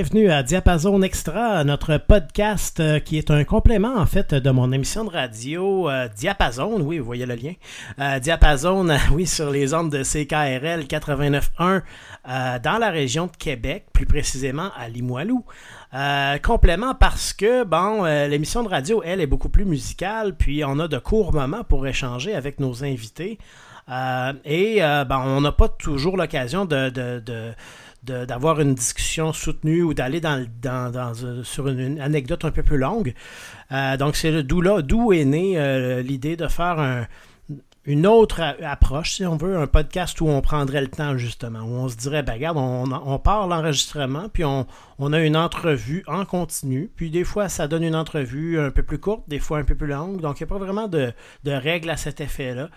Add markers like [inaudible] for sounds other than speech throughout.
bienvenue à Diapason Extra, notre podcast euh, qui est un complément en fait de mon émission de radio euh, Diapason, oui, vous voyez le lien. Euh, Diapason, [laughs] oui, sur les ondes de CKRL 89.1 dans la région de Québec, plus précisément à Limoilou. complément parce que, bon, l'émission de radio, elle, est beaucoup plus musicale, puis on a de courts moments pour échanger avec nos invités. et ben, on n'a pas toujours l'occasion de d'avoir une discussion soutenue ou d'aller dans, dans, euh, sur une, anecdote un peu plus longue. Euh, donc, c'est d'où là, d'où est née euh, l'idée de faire une autre approche, si on veut, un podcast où on prendrait le temps, justement, où on se dirait, ben regarde, on, on part l'enregistrement, puis on, on, a une entrevue en continu, puis des fois, ça donne une entrevue un peu plus courte, des fois un peu plus longue, donc il n'y a pas vraiment de, de règles à cet effet-là.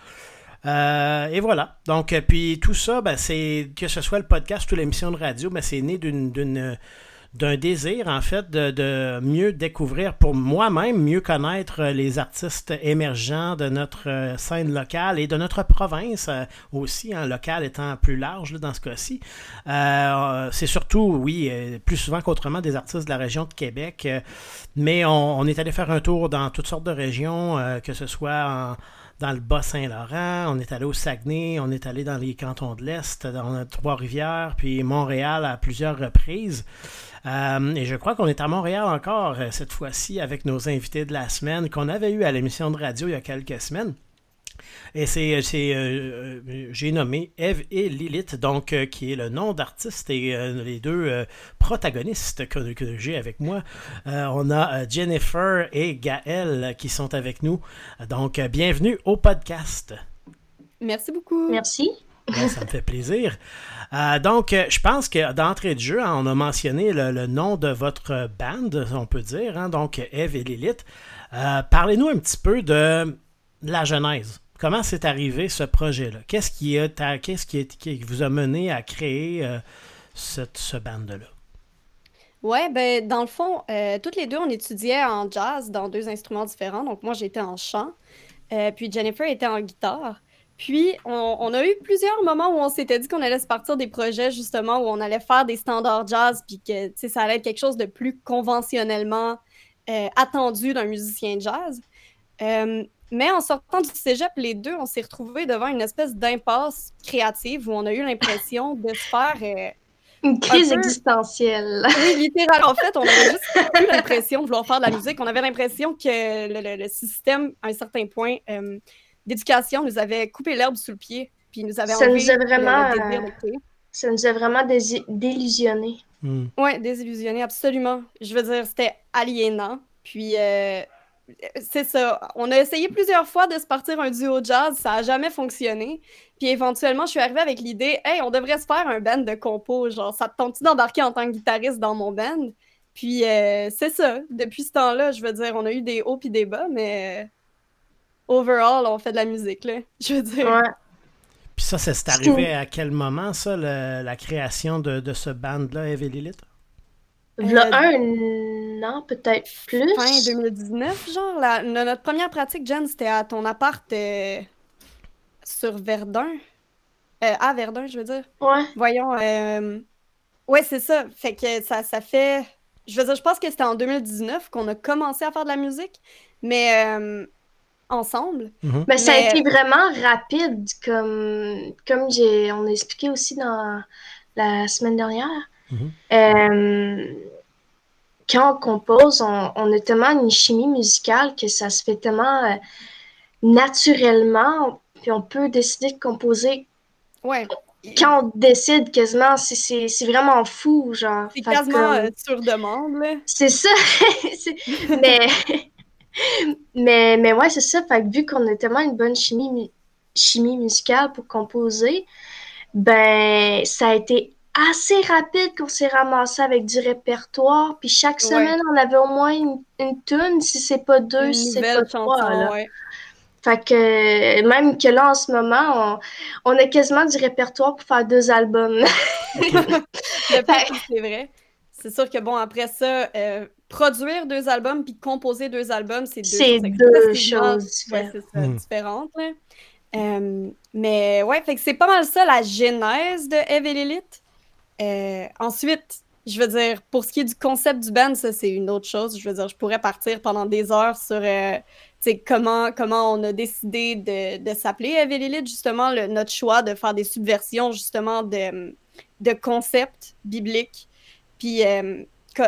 Euh, et voilà. Donc, euh, puis tout ça, ben, c'est que ce soit le podcast ou l'émission de radio, ben, c'est né d'une d'un désir, en fait, de, mieux découvrir pour moi-même, mieux connaître les artistes émergents de notre euh, scène locale et de notre province aussi, hein, local étant plus large dans ce cas-ci. c'est surtout, oui, plus souvent qu'autrement des artistes de la région de Québec, mais on, on, est allé faire un tour dans toutes sortes de régions, que ce soit en dans le Bas-Saint-Laurent, on est allé au Saguenay, on est allé dans les cantons de l'Est, dans Trois-Rivières, puis Montréal à plusieurs reprises. Euh, et je crois qu'on est à Montréal encore euh, cette fois-ci avec nos invités de la semaine qu'on avait eu à l'émission de radio il y a quelques semaines. Et c'est, euh, euh, euh, j'ai nommé Eve et Lilith, donc qui est le nom d'artiste et les deux protagonistes que, que, j'ai avec moi. on a Jennifer et Gaël qui sont avec nous. Donc, bienvenue au podcast. Merci beaucoup. Merci. ça me fait plaisir. donc, je pense que d'entrée de jeu, hein, on a mentionné le, nom de votre band, on peut dire, hein, donc Eve et Lilith. Parlez-nous un petit peu de la genèse. Comment c'est arrivé ce projet-là? Qu'est-ce qui, qu'est-ce qui, qui, vous a mené à créer euh, cette, ce band-là? Ouais, ben dans le fond, euh, toutes les deux, on étudiait en jazz dans deux instruments différents. Donc moi, j'étais en chant, euh, puis Jennifer était en guitare. Puis on, a eu plusieurs moments où on s'était dit qu'on allait se partir des projets justement où on allait faire des standards jazz, puis que ça allait être quelque chose de plus conventionnellement attendu d'un musicien de jazz. Mais en sortant du cégep, les deux, on s'est retrouvés devant une espèce d'impasse créative où on a eu l'impression de se faire. Euh, une crise existentielle. [laughs] Oui, littéralement. En fait, on avait juste eu l'impression de vouloir faire de la musique. On avait l'impression que le, système, à un certain point euh, d'éducation, nous avait coupé l'herbe sous le pied. Puis nous avait ça nous a vraiment, Ça nous a vraiment désillusionnés. Hmm. Oui, désillusionnés, absolument. Je veux dire, c'était aliénant. Puis. Euh, c'est ça. On a essayé plusieurs fois de se partir un duo jazz, ça n'a jamais fonctionné. Puis éventuellement, je suis arrivée avec l'idée, hey, on devrait se faire un band de compos. Genre, ça te tente-tu d'embarquer en tant que guitariste dans mon band? Puis euh, c'est ça. Depuis ce temps-là, je veux dire, on a eu des hauts puis des bas, mais overall, on fait de la musique, là. [laughs] Je veux dire. Ouais. Puis ça, c'est arrivé à quel moment, ça, la création de, ce band-là, Eve Lilith? Il euh, un an, peut-être plus. Fin 2019, genre. notre première pratique, Jen, c'était à ton appart euh, sur Verdun. Euh, à Verdun, je veux dire. Ouais. Voyons. Ouais, c'est ça. Fait que ça, ça fait. Je veux dire, je pense que c'était en 2019 qu'on a commencé à faire de la musique, mais ensemble. Mhm. Mais ça a été vraiment rapide, comme, comme j'ai, on a expliqué aussi dans la semaine dernière. Mhm. Euh, quand on compose, on, a tellement une chimie musicale que ça se fait tellement euh, naturellement, puis on peut décider de composer. Ouais. Quand on décide quasiment, c'est vraiment fou, genre. C'est quasiment euh, sur demande, C'est ça. [laughs] mais, mais, mais ouais, c'est ça. Fait que vu qu'on a tellement une bonne chimie, chimie musicale pour composer, ben, ça a été assez rapide qu'on s'est ramassé avec du répertoire. Puis chaque semaine, on avait au moins une, une tune, si c'est pas deux, si c'est pas trois. Fait que même que là, en ce moment, on, a quasiment du répertoire pour faire deux albums. [laughs] c'est vrai. C'est sûr que bon, après ça, euh, produire deux albums puis composer deux albums, c'est deux, choses, hmm. différentes. Euh, mais ouais, fait que c'est pas mal ça la genèse de Eve et Lilith. Euh, ensuite, je veux dire, pour ce qui est du concept du band, ça, c'est une autre chose. Je veux dire, je pourrais partir pendant des heures sur euh, comment, comment on a décidé de, s'appeler Evelyn justement, notre choix de faire des subversions, justement, de, de concepts bibliques. Puis euh,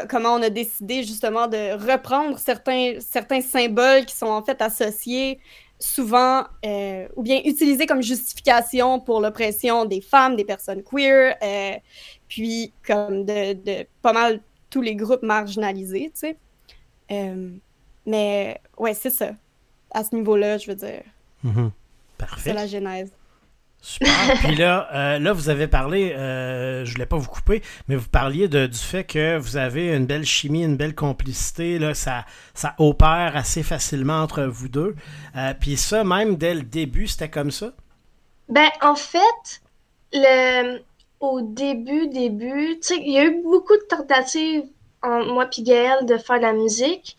comment on a décidé, justement, de reprendre certains, certains symboles qui sont en fait associés souvent euh, ou bien utilisés comme justification pour l'oppression des femmes, des personnes queer, euh, puis comme de, de, pas mal tous les groupes marginalisés, tu sais. Euh, mais ouais, c'est ça. À ce niveau-là, je veux dire. Mm-hmm. Parfait. C'est la genèse. Super. [laughs] Puis là, euh, là, vous avez parlé, euh, je voulais pas vous couper, mais vous parliez de, du fait que vous avez une belle chimie, une belle complicité. Là, ça, ça opère assez facilement entre vous deux. Euh, puis ça, même dès le début, c'était comme ça? Ben, en fait, le, au début, début, il y a eu beaucoup de tentatives en moi et Gaël de faire de la musique.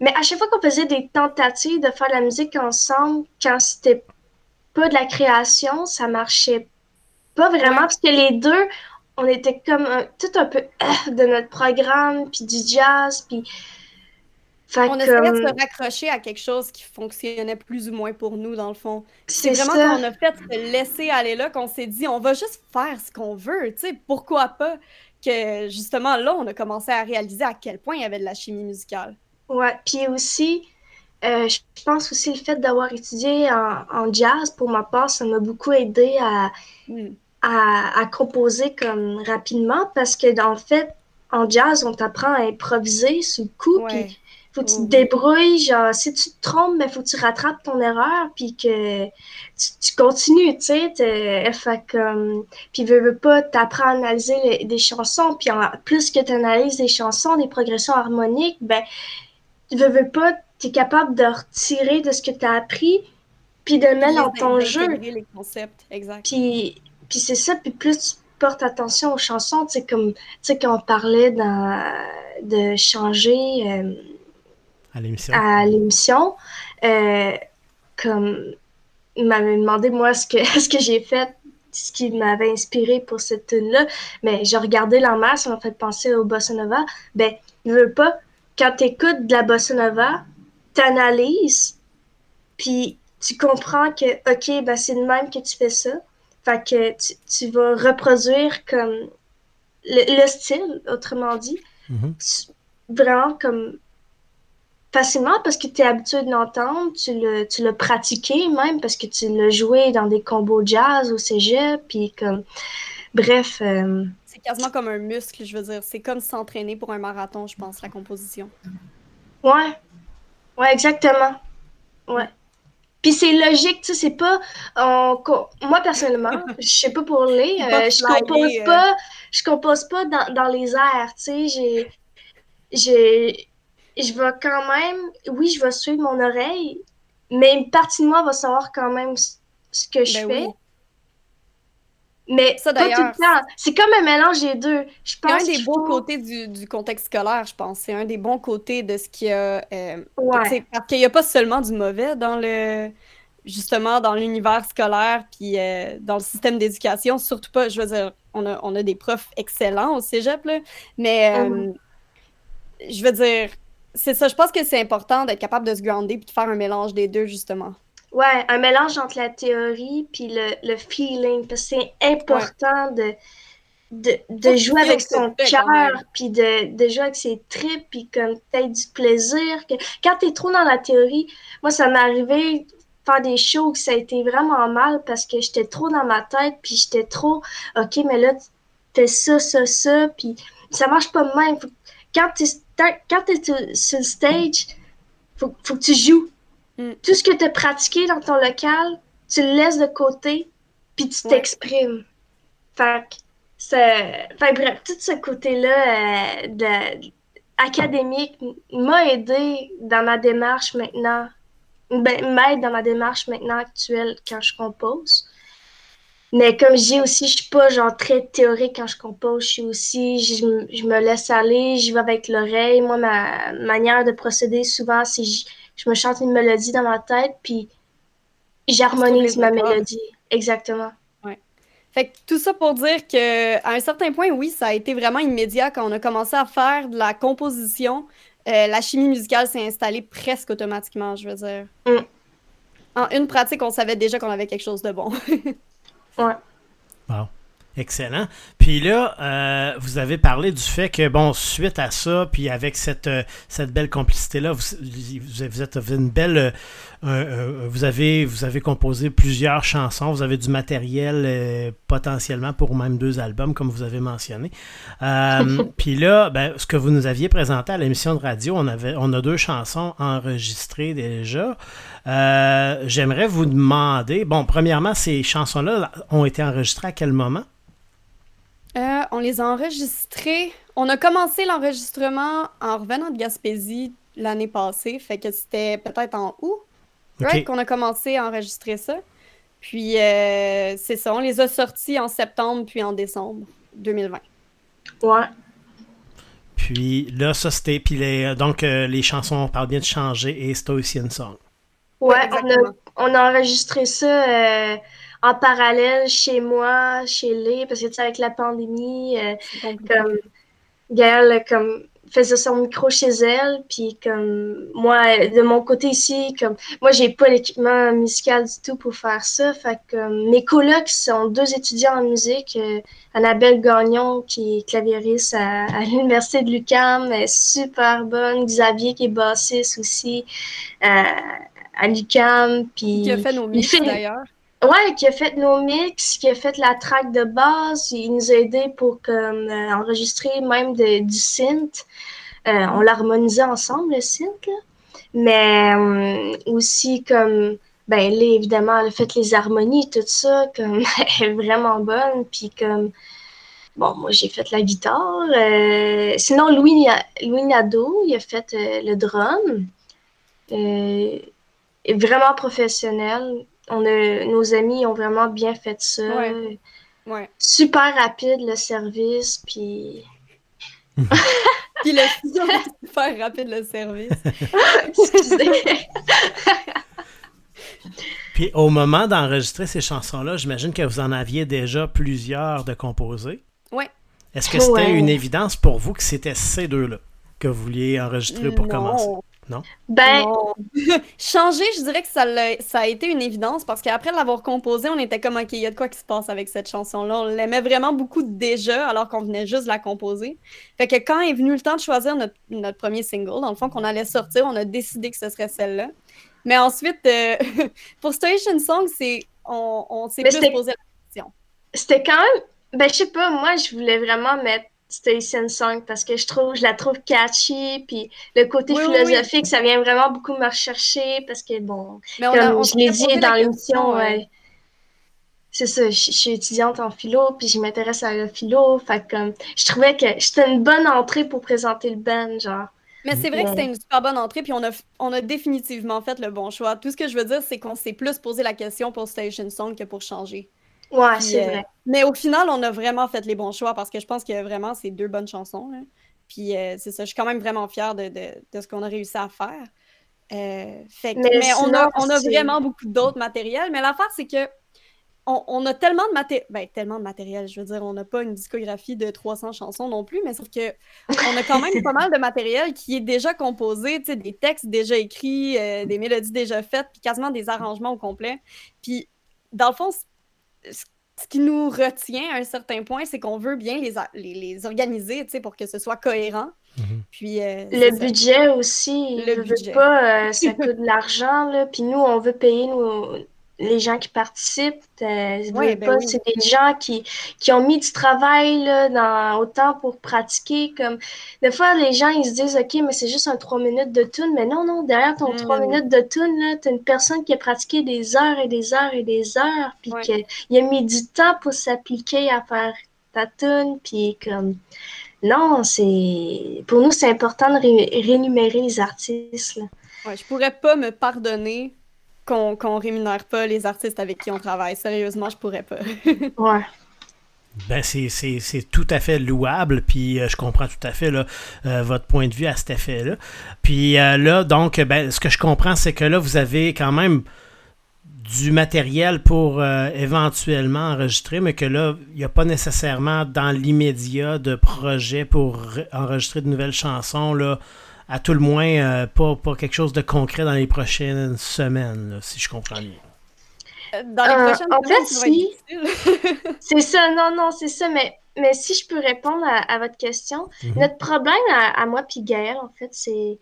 Mais à chaque fois qu'on faisait des tentatives de faire de la musique ensemble, quand c'était pas de la création, ça marchait pas vraiment parce que les deux, on était comme tout un peu euh, de notre programme, puis du jazz, puis. on essayait de se raccrocher à quelque chose qui fonctionnait plus ou moins pour nous, dans le fond. C'est vraiment quand on a fait se laisser aller là qu'on s'est dit, on va juste faire ce qu'on veut, tu sais, pourquoi pas que justement là, on a commencé à réaliser à quel point il y avait de la chimie musicale. Ouais, puis aussi, euh, je pense aussi le fait d'avoir étudié en, jazz, pour ma part, ça m'a beaucoup aidé hmm. à, à, composer comme rapidement parce que, en fait, en jazz, on t'apprend à improviser sous le coup. Puis, faut que tu te hmm. débrouilles. Genre, si tu te trompes, mais faut que tu rattrapes ton erreur. Puis que tu, continues, tu sais. Fait comme. Puis, veux, veux pas, t'apprends à analyser des chansons. Puis, en plus que tu analyses des chansons, des progressions harmoniques, ben, veux, veux pas tu es capable de retirer de ce que tu as appris, puis de le mettre dans ton jeu. les concepts, exact. Puis, puis c'est ça, puis plus tu portes attention aux chansons, tu sais, comme, tu sais, quand on parlait de changer euh, à l'émission, euh, comme, il m'avait demandé, moi, ce que, [laughs] ce que j'ai fait, ce qui m'avait inspiré pour cette tune-là, mais j'ai regardé la masse, ça m'a fait penser au Bossa Nova, ben, ne veux pas, quand tu écoutes de la Bossa Nova, t'analyses, puis tu comprends que, OK, ben c'est de même que tu fais ça. Fait que tu, vas reproduire comme le, style, autrement dit, mm-hmm. vraiment comme facilement parce que tu es habitué de l'entendre, tu l'as pratiqué même parce que tu l'as joué dans des combos jazz au cégep, puis comme, bref. Euh, c'est quasiment comme un muscle, je veux dire. C'est comme s'entraîner pour un marathon, je pense, la composition. Ouais, Ouais, exactement. Ouais. Puis c'est logique, tu sais, c'est pas. moi, personnellement, [laughs] je sais pas pour les, euh, je compose euh. pas, je compose pas dans, dans les airs, tu sais. J'ai. J'ai. Je vais quand même. Oui, je vais suivre mon oreille, mais une partie de moi va savoir quand même ce que je ben fais. Mais ça, d'ailleurs, c'est comme un mélange des deux. Je pense c'est un des bons côtés du, du, contexte scolaire, je pense. C'est un des bons côtés de ce qu'il y a. Euh, parce qu'il n'y a pas seulement du mauvais dans le justement dans l'univers scolaire puis euh, dans le système d'éducation. Surtout pas, je veux dire, on a, on a des profs excellents au cégep, là, mais euh, mm-hmm. je veux dire, c'est ça. Je pense que c'est important d'être capable de se grounder puis de faire un mélange des deux, justement. Ouais, un mélange entre la théorie puis le, le feeling, parce que c'est important de, de, de jouer avec son cœur, puis de, de, jouer avec ses tripes, puis comme peut-être du plaisir. Que... Quand t'es trop dans la théorie, moi, ça m'est arrivé faire des shows que ça a été vraiment mal parce que j'étais trop dans ma tête, puis j'étais trop, OK, mais là, fais ça, ça, ça, puis ça marche pas de même. Quand t'es quand es sur le stage, faut, faut que tu joues. Mm. Tout ce que tu as pratiqué dans ton local, tu le laisses de côté, puis tu t'exprimes. Fait que, bref, tout ce côté-là euh, académique m'a aidé dans ma démarche maintenant, ben, m'aide dans ma démarche maintenant actuelle quand je compose. Mais comme je dis aussi, je suis pas genre très théorique quand je compose. Je suis aussi, je, je me laisse aller, j'y vais avec l'oreille. Moi, ma manière de procéder souvent, c'est je me chante une mélodie dans ma tête, puis j'harmonise ma mélodie. Exactement. Ouais. Fait que tout ça pour dire que à un certain point, oui, ça a été vraiment immédiat quand on a commencé à faire de la composition. Euh, la chimie musicale s'est installée presque automatiquement, je veux dire. Mm. En une pratique, on savait déjà qu'on avait quelque chose de bon. [laughs] Ouais. Wow. Excellent. Puis là, euh, vous avez parlé du fait que, bon, suite à ça, puis avec cette, euh, cette belle complicité-là, vous, vous, êtes, vous êtes une belle. euh, vous, avez, vous avez composé plusieurs chansons, vous avez du matériel potentiellement pour même deux albums, comme vous avez mentionné. [laughs] Puis là, ben, ce que vous nous aviez présenté à l'émission de radio, on, avait, on a deux chansons enregistrées déjà. J'aimerais vous demander, bon, premièrement, ces chansons-là ont été enregistrées à quel moment? Euh, on les a enregistrés. On a commencé l'enregistrement en revenant de Gaspésie l'année passée. Fait que c'était peut-être en août, right, qu'on a commencé à enregistrer ça. Puis euh, c'est ça, on les a sortis en septembre puis en décembre 2020. Ouais. Puis là, ça c'était. Puis les, donc, euh, les chansons, on parle bien de changer et Stoician Song. Ouais, Ouais, on, a, on a enregistré ça euh, en parallèle chez moi, chez Lé, parce que tu sais, avec la pandémie, euh, comme Gaëlle comme faisait son micro chez elle, puis comme moi de mon côté ici, comme moi j'ai pas l'équipement musical du tout pour faire ça, fait que comme, mes colocs sont deux étudiants en musique, euh, Annabelle Gagnon qui est claviériste à, à l'université de l'UQAM, elle est super bonne, Xavier qui est bassiste aussi euh, à l'UQAM, puis Qui a fait nos mix d'ailleurs. Ouais, qui a fait nos mix, qui a fait la track de base, il nous a aidé pour comme, euh, enregistrer même de- du synth. Euh, on l'harmonisait ensemble, le synth, là. Mais euh, aussi comme, ben là, évidemment, a fait les harmonies, tout ça, comme, [laughs] est vraiment bonne. Puis comme, bon, moi j'ai fait la guitare. Sinon, Louis, Louis Nadeau, il a fait le drum. Vraiment professionnel. On a, nos amis ont vraiment bien fait ça. Ouais. Ouais. Super rapide le service, puis Puis le super rapide le service. [laughs] excusez. Puis au moment d'enregistrer ces chansons-là, j'imagine que vous en aviez déjà plusieurs de composés. Ouais. Est-ce que c'était Ouais. une évidence pour vous que c'était ces deux-là que vous vouliez enregistrer pour Non. commencer? Ben, Non. [laughs] Changer, je dirais que ça, l'a- ça a été une évidence parce qu'après l'avoir composé, on était comme, OK, il y a de quoi qui se passe avec cette chanson-là. On l'aimait vraiment beaucoup déjà alors qu'on venait juste de la composer. Fait que quand est venu le temps de choisir notre, notre premier single, dans le fond, qu'on allait sortir, on a décidé que ce serait celle-là. Mais ensuite, euh, [laughs] pour Station Song, c'est, on, on s'est plus posé la question. c'était quand même. Ben, je sais pas, moi, je voulais vraiment mettre Station Song parce que je trouve, je la trouve catchy, puis le côté Oui, oui, oui. philosophique, ça vient vraiment beaucoup me rechercher parce que, bon, Mais on comme a- on je l'ai dit dans l'émission, euh, ouais. C'est ça, je, je suis étudiante en philo, puis je m'intéresse à la philo, fait comme, je trouvais que c'était une bonne entrée pour présenter le band, genre. Mais c'est vrai que c'était une super bonne entrée, puis on a, on a définitivement fait le bon choix. Tout ce que je veux dire, c'est qu'on s'est plus posé la question pour Station Song que pour changer. Ouais, c'est euh, vrai. Mais au final, on a vraiment fait les bons choix parce que je pense que vraiment, c'est deux bonnes chansons. là. Puis euh, c'est ça, je suis quand même vraiment fière de, de- de ce qu'on a réussi à faire. Euh, fait que- Mais mais on, a, on a vraiment beaucoup d'autres matériels. Mais l'affaire, c'est que on, on a tellement de matériel. Ben, tellement de matériel. Je veux dire, on n'a pas une discographie de 300 chansons non plus, mais sauf que on a quand même [laughs] pas mal de matériel qui est déjà composé, tu sais, des textes déjà écrits, euh, des mélodies déjà faites, puis quasiment des arrangements au complet. Puis, dans le fond, ce qui nous retient à un certain point, c'est qu'on veut bien les, les, les organiser, tu sais, pour que ce soit cohérent. Mhm. Puis, euh, Le ça. budget aussi, Le je veux budget. pas, euh, ça coûte de l'argent, là. Puis nous, on veut payer nos, les gens qui participent. Euh, ben oui. c'est des gens qui, qui ont mis du travail, là, dans, autant pour pratiquer. Comme, des fois, les gens, ils se disent, OK, mais c'est juste un 3 minutes de tune. Mais non, non, derrière ton Mm. 3 minutes de tune, là, t'as une personne qui a pratiqué des heures et des heures et des heures. Puis Ouais. qu'il a mis du temps pour s'appliquer à faire ta tune. Puis comme, non, c'est pour nous, c'est important de ré- rémunérer les artistes. Là. Ouais, je pourrais pas me pardonner qu'on rémunère pas les artistes avec qui on travaille. Sérieusement, je pourrais pas. [laughs] Ouais. Ben, c'est- c'est c'est tout à fait louable, puis euh, je comprends tout à fait là, euh, votre point de vue à cet effet-là. Puis euh, là, donc, ben, ce que je comprends, c'est que là, vous avez quand même du matériel pour euh, éventuellement enregistrer, mais que là, il n'y a pas nécessairement dans l'immédiat de projet pour enregistrer de nouvelles chansons, là, à tout le moins, euh, pas, pas quelque chose de concret dans les prochaines semaines, si je comprends bien. Euh, dans les prochaines en fait, si. c'est ça, non, non, c'est ça, mais, mais si je peux répondre à, votre question, mhm. notre problème à, moi puis Gaël, en fait, c'est.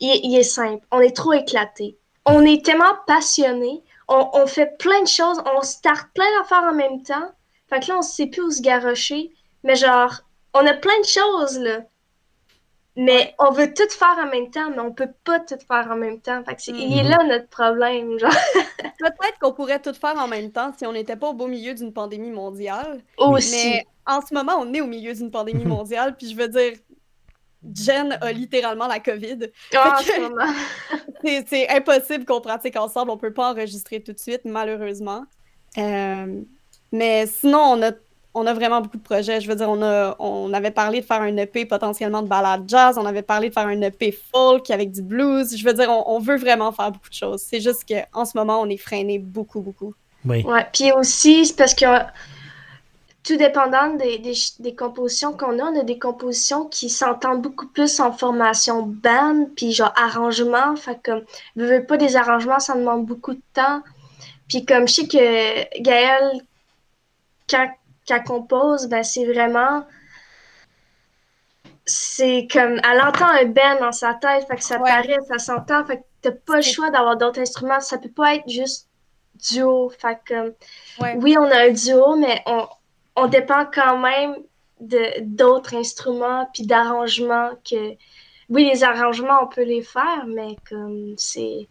Il, est simple. On est trop éclaté. On est tellement passionné on, fait plein de choses, on start plein d'affaires en même temps. Fait que là, on sait plus où se garrocher. Mais genre, on a plein de choses, là. Mais on veut tout faire en même temps, mais on peut pas tout faire en même temps. Fait que c'est, il est mhm. là notre problème, genre. [laughs] Peut-être qu'on pourrait tout faire en même temps si on n'était pas au beau milieu d'une pandémie mondiale. Aussi. Mais en ce moment, on est au milieu d'une pandémie [laughs] mondiale, puis je veux dire, Jen a littéralement la COVID. Ah, [laughs] c'est impossible qu'on pratique ensemble. On peut pas enregistrer tout de suite, malheureusement. Euh, mais sinon, on a, on a vraiment beaucoup de projets. Je veux dire, on, a, on avait parlé de faire un EP potentiellement de balade jazz. On avait parlé de faire un EP folk avec du blues. Je veux dire, on, veut vraiment faire beaucoup de choses. C'est juste qu'en ce moment, on est freiné beaucoup, beaucoup. Oui. Ouais. Puis aussi, c'est parce que tout dépendant des, des, compositions qu'on a, on a des compositions qui s'entendent beaucoup plus en formation band, puis genre arrangement. Fait comme, je veux pas des arrangements, ça demande beaucoup de temps. Puis comme je sais que Gaëlle, quand, elle compose, ben c'est vraiment. C'est comme. Elle entend un band dans sa tête, fait que ça paraît, ça s'entend, fait que t'as pas le choix d'avoir d'autres instruments. Ça peut pas être juste duo. Fait que. Oui, on a un duo, mais on, on dépend quand même de d'autres instruments puis d'arrangements que oui les arrangements on peut les faire mais comme c'est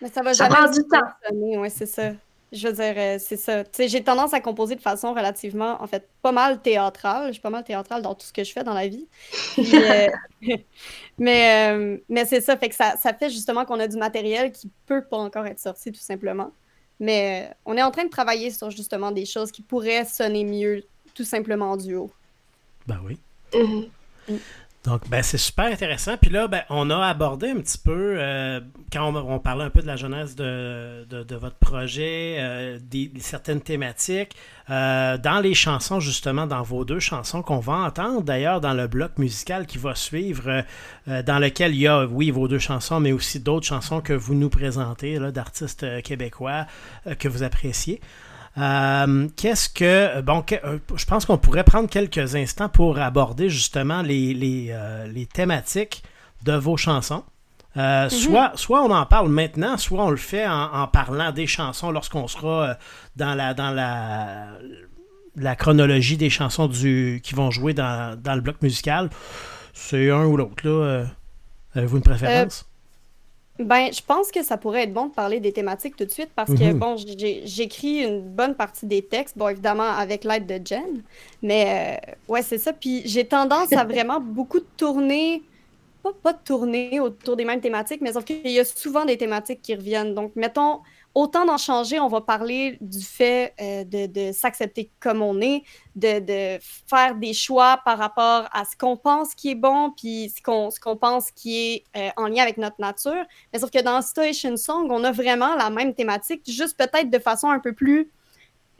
mais ça va prend du temps ouais c'est ça je veux dire euh, c'est ça j'ai tendance à composer de façon relativement en fait pas mal théâtrale je suis pas mal théâtrale dans tout ce que je fais dans la vie euh, [laughs] mais euh, mais c'est ça fait que ça, ça fait justement qu'on a du matériel qui peut pas encore être sorti tout simplement mais euh, on est en train de travailler sur justement des choses qui pourraient sonner mieux tout simplement en duo. Ben oui. Mm-hmm. Mm. Donc, ben, c'est super intéressant. Puis là, ben, on a abordé un petit peu, euh, quand on, parlait un peu de la jeunesse de, de, votre projet, euh, des, certaines thématiques, euh, dans les chansons, justement, dans vos deux chansons qu'on va entendre, d'ailleurs, dans le bloc musical qui va suivre, dans lequel il y a, oui, vos deux chansons, mais aussi d'autres chansons que vous nous présentez, d'artistes québécois que vous appréciez. Euh, qu'est-ce que. Bon, euh, je pense qu'on pourrait prendre quelques instants pour aborder justement les, les, euh, les thématiques de vos chansons. Mhm. soit, soit on en parle maintenant, soit on le fait en, parlant des chansons lorsqu'on sera dans la dans la, la chronologie des chansons du, qui vont jouer dans, dans le bloc musical. C'est un ou l'autre. là. Avez-vous une préférence? Ben, je pense que ça pourrait être bon de parler des thématiques tout de suite parce que, mhm. bon, j'écris une bonne partie des textes, bon, évidemment, avec l'aide de Jen, mais euh, ouais, c'est ça. Puis j'ai tendance à [laughs] vraiment beaucoup tourner, pas, pas de tourner autour des mêmes thématiques, mais sauf qu'il y a souvent des thématiques qui reviennent. Donc, mettons, autant d'en changer, on va parler du fait euh, de, s'accepter comme on est, de, faire des choix par rapport à ce qu'on pense qui est bon, puis ce qu'on pense qui est euh, en lien avec notre nature. Mais sauf que dans Station Song, on a vraiment la même thématique, juste peut-être de façon un peu plus,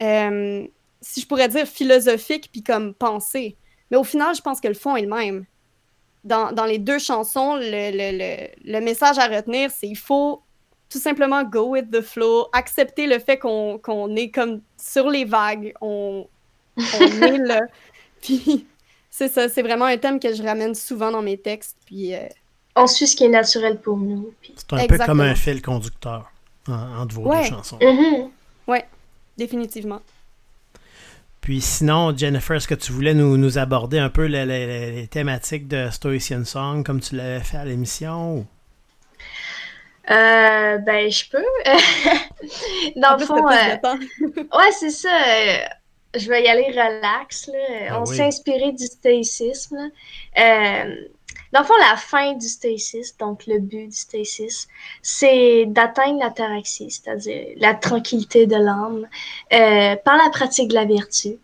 euh, si je pourrais dire, philosophique, puis comme pensée. Mais au final, je pense que le fond est le même. Dans, les deux chansons, le, le message à retenir, c'est il faut tout simplement go with the flow, accepter le fait qu'on est comme sur les vagues, on, [laughs] est là. Puis c'est ça, c'est vraiment un thème que je ramène souvent dans mes textes. Puis, euh, On suit ce qui est naturel pour nous. C'est un peu comme un fil conducteur entre vos deux chansons. Mm-hmm. Oui, définitivement. Puis sinon, Jennifer, est-ce que tu voulais nous, nous aborder un peu les, les, thématiques de Stoician Song comme tu l'avais fait à l'émission? Euh, ben, je peux. [laughs] Dans le fond, euh, [laughs] ouais, c'est ça. Euh, je vais y aller relax. Là. Ah On s'est inspiré du stoïcisme. Euh, dans le fond, la fin du stoïcisme, donc le but du stoïcisme, c'est d'atteindre l'ataraxie, c'est-à-dire la tranquillité de l'âme, par la pratique de la vertu.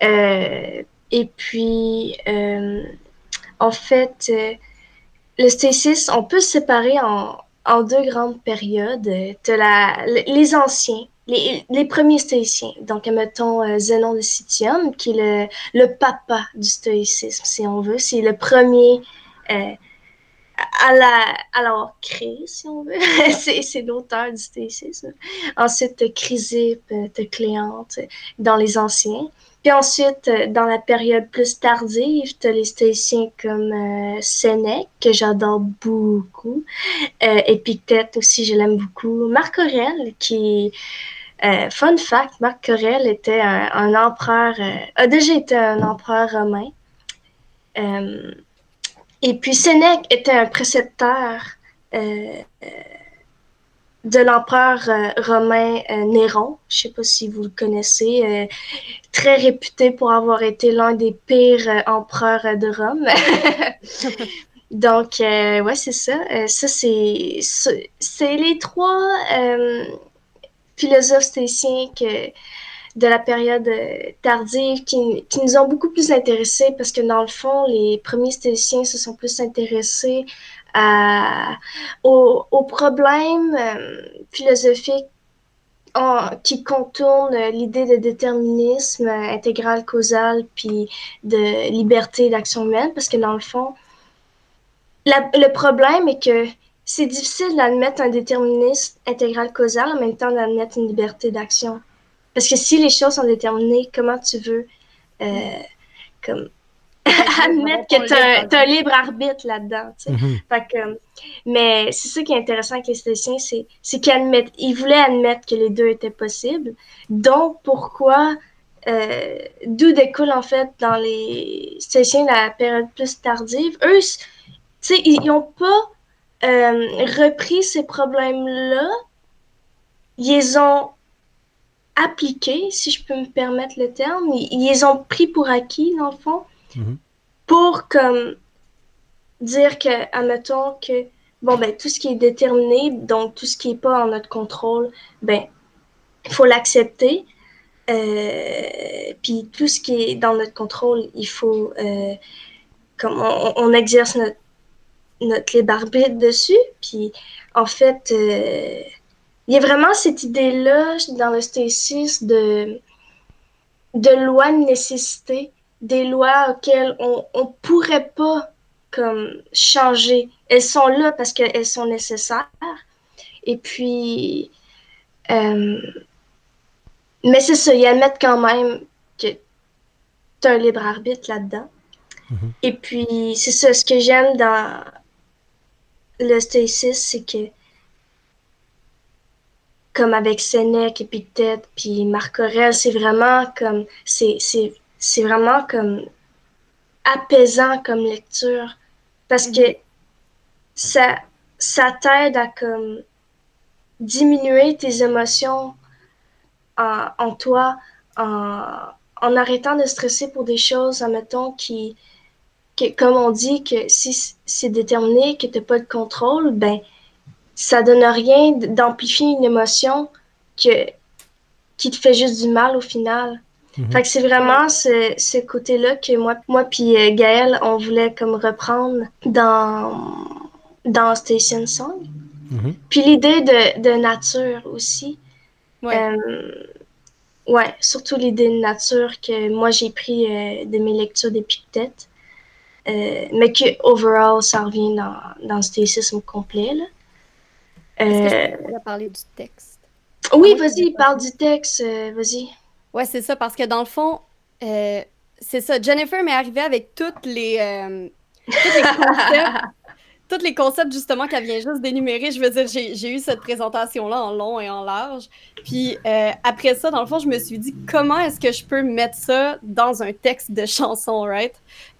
et puis, en fait, le stoïcisme, on peut se séparer en, en deux grandes périodes. Tu la, les anciens, les, les premiers stoïciens. Donc, mettons euh, Zénon de Citium, qui est le, le papa du stoïcisme, si on veut. C'est le premier euh, à la alors créé, si on veut. [laughs] c'est l'auteur du stoïcisme. Ensuite, Chrysippe, Cléante, dans les anciens. Puis ensuite, euh, dans la période plus tardive, tu as les stoïciens comme euh, Sénèque, que j'adore beaucoup. Euh, Épictète aussi, je l'aime beaucoup. Marc Aurèle, qui... Euh, fun fact, Marc Aurèle était un, empereur... a déjà été un empereur romain. Et puis Sénèque était un précepteur de l'empereur euh, romain euh, Néron. Je sais pas si vous le connaissez. Euh, très réputé pour avoir été l'un des pires empereurs de Rome. [laughs] Donc, ouais, c'est ça. ça, c'est, c'est les trois philosophes stoïciens que, de la période tardive qui, qui, nous ont beaucoup plus intéressés parce que, dans le fond, les premiers stoïciens se sont plus intéressés aux, problèmes euh, philosophiques qui contournent l'idée de déterminisme intégral causal puis de liberté d'action humaine parce que dans le fond le problème est que c'est difficile d'admettre un déterminisme intégral causal en même temps d'admettre une liberté d'action parce que si les choses sont déterminées comment tu veux euh, comme [laughs] admettre que tu as, un libre arbitre là-dedans. Mhm. mais c'est ça qui est intéressant avec les stoïciens, c'est qu'ils ils voulaient admettre que les deux étaient possibles. Donc, pourquoi, euh, d'où découle en fait dans les stoïciens la période plus tardive, eux, ils n'ont pas euh, repris ces problèmes-là, ils ont appliqués, si je peux me permettre le terme, ils, ils les ont pris pour acquis, dans le fond. Mhm. Pour comme dire que, admettons que, bon, ben, tout ce qui est déterminé, donc tout ce qui n'est pas en notre contrôle, ben, il faut l'accepter. Euh, puis tout ce qui est dans notre contrôle, il faut, euh, comme on, exerce notre, notre libre arbitre dessus. Puis en fait, euh, il y a vraiment cette idée-là dans le stoïcisme de, de loi de nécessité des lois auxquelles on ne pourrait pas comme changer. Elles sont là parce qu'elles sont nécessaires. Et puis, euh, mais c'est ça, ils admettent quand même que tu as un libre arbitre là-dedans. Mm-hmm. Et puis, c'est ça, ce que j'aime dans le stoïcisme, c'est que, comme avec Sénèque, Épictète, puis Marc Aurèle, c'est vraiment comme, c'est c'est vraiment comme apaisant comme lecture. Parce que ça, ça t'aide à comme diminuer tes émotions en, toi en, arrêtant de stresser pour des choses, admettons, qui, que, comme on dit, que si c'est déterminé, que tu n'as pas de contrôle, ben, ça donne rien d'amplifier une émotion que, qui te fait juste du mal au final. Mhm. Fait que c'est vraiment ce, ce côté-là que moi, moi puis euh, Gaël, on voulait comme reprendre dans, dans Station Song. Mhm. Puis l'idée de, de, nature aussi. Ouais. Euh, ouais, surtout l'idée de nature que moi j'ai pris euh, de mes lectures d'Épictète. Euh, mais que overall ça revient dans, dans le stoïcisme complet. Là. Est-ce que je parler du texte? Oui, vas-y, parle du texte, vas-y. Ouais, c'est ça, parce que dans le fond, euh, c'est ça. Jennifer m'est arrivée avec toutes les, euh, tous les concepts. [laughs] tous les concepts justement qu'elle vient juste d'énumérer, je veux dire, j'ai eu cette présentation-là en long et en large. Puis euh, après ça, dans le fond, je me suis dit comment est-ce que je peux mettre ça dans un texte de [laughs] chanson, right?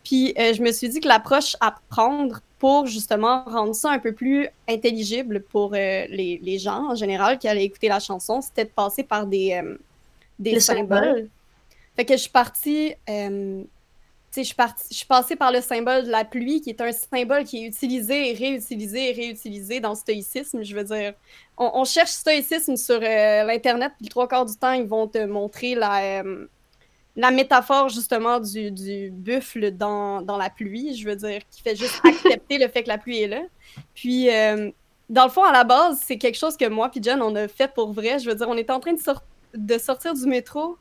Puis je me suis dit que l'approche à prendre pour justement rendre ça un peu plus intelligible pour les, les, gens en général qui allaient écouter la chanson, c'était de passer par des, des symboles. Fait que je suis partie. Euh, je suis, partie, je suis passée par le symbole de la pluie, qui est un symbole qui est utilisé et réutilisé et réutilisé dans le stoïcisme. Je veux dire, on, cherche stoïcisme sur euh, l'Internet, puis trois quarts du temps, ils vont te montrer la, euh, la métaphore, justement, du, du buffle dans, dans, la pluie. Je veux dire, qui fait juste [laughs] accepter le fait que la pluie est là. Puis, dans le fond, à la base, c'est quelque chose que moi et Jen, on a fait pour vrai. Je veux dire, on était en train de, de sortir du métro,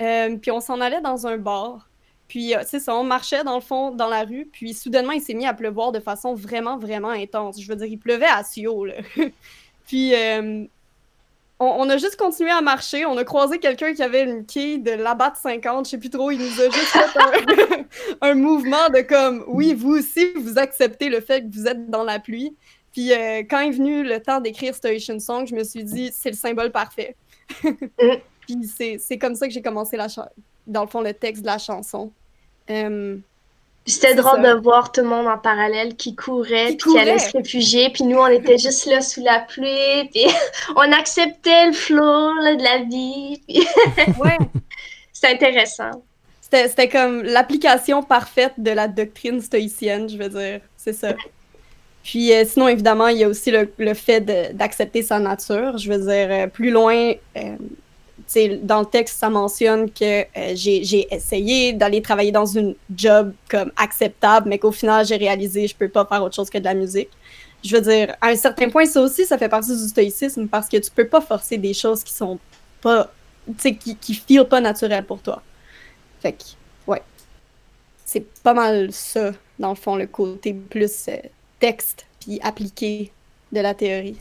euh, puis on s'en allait dans un bar. Puis, euh, c'est ça, on marchait dans le fond, dans la rue, puis soudainement, il s'est mis à pleuvoir de façon vraiment, vraiment intense. Je veux dire, il pleuvait à Sio, là. [laughs] puis, euh, on, a juste continué à marcher. On a croisé quelqu'un qui avait une quille de l'abat 50, je sais plus trop. Il nous a juste fait [laughs] un, mouvement de comme, oui, vous aussi, vous acceptez le fait que vous êtes dans la pluie. Puis, euh, quand est venu le temps d'écrire Station Song, je me suis dit, c'est le symbole parfait. [laughs] puis, c'est comme ça que j'ai commencé la dans le fond, le texte de la chanson. Euh, c'était drôle de voir tout le monde en parallèle qui courait, qui puis qui allait se réfugier, puis nous, on était juste là sous la pluie, puis [laughs] on acceptait le flot de la vie. [laughs] ouais. C'était intéressant. C'était comme l'application parfaite de la doctrine stoïcienne, je veux dire. C'est ça. Puis euh, sinon, évidemment, il y a aussi le, le fait d'accepter sa nature. Je veux dire, euh, plus loin, dans le texte, ça mentionne que euh, j'ai essayé d'aller travailler dans une job comme acceptable, mais qu'au final, j'ai réalisé je peux pas faire autre chose que de la musique. Je veux dire, à un certain point, ça aussi, ça fait partie du stoïcisme parce que tu peux pas forcer des choses qui sont pas, tu sais, qui, qui filent pas naturelles pour toi. Fait que, ouais. C'est pas mal ça, dans le fond, le côté plus euh, texte puis appliqué de la théorie.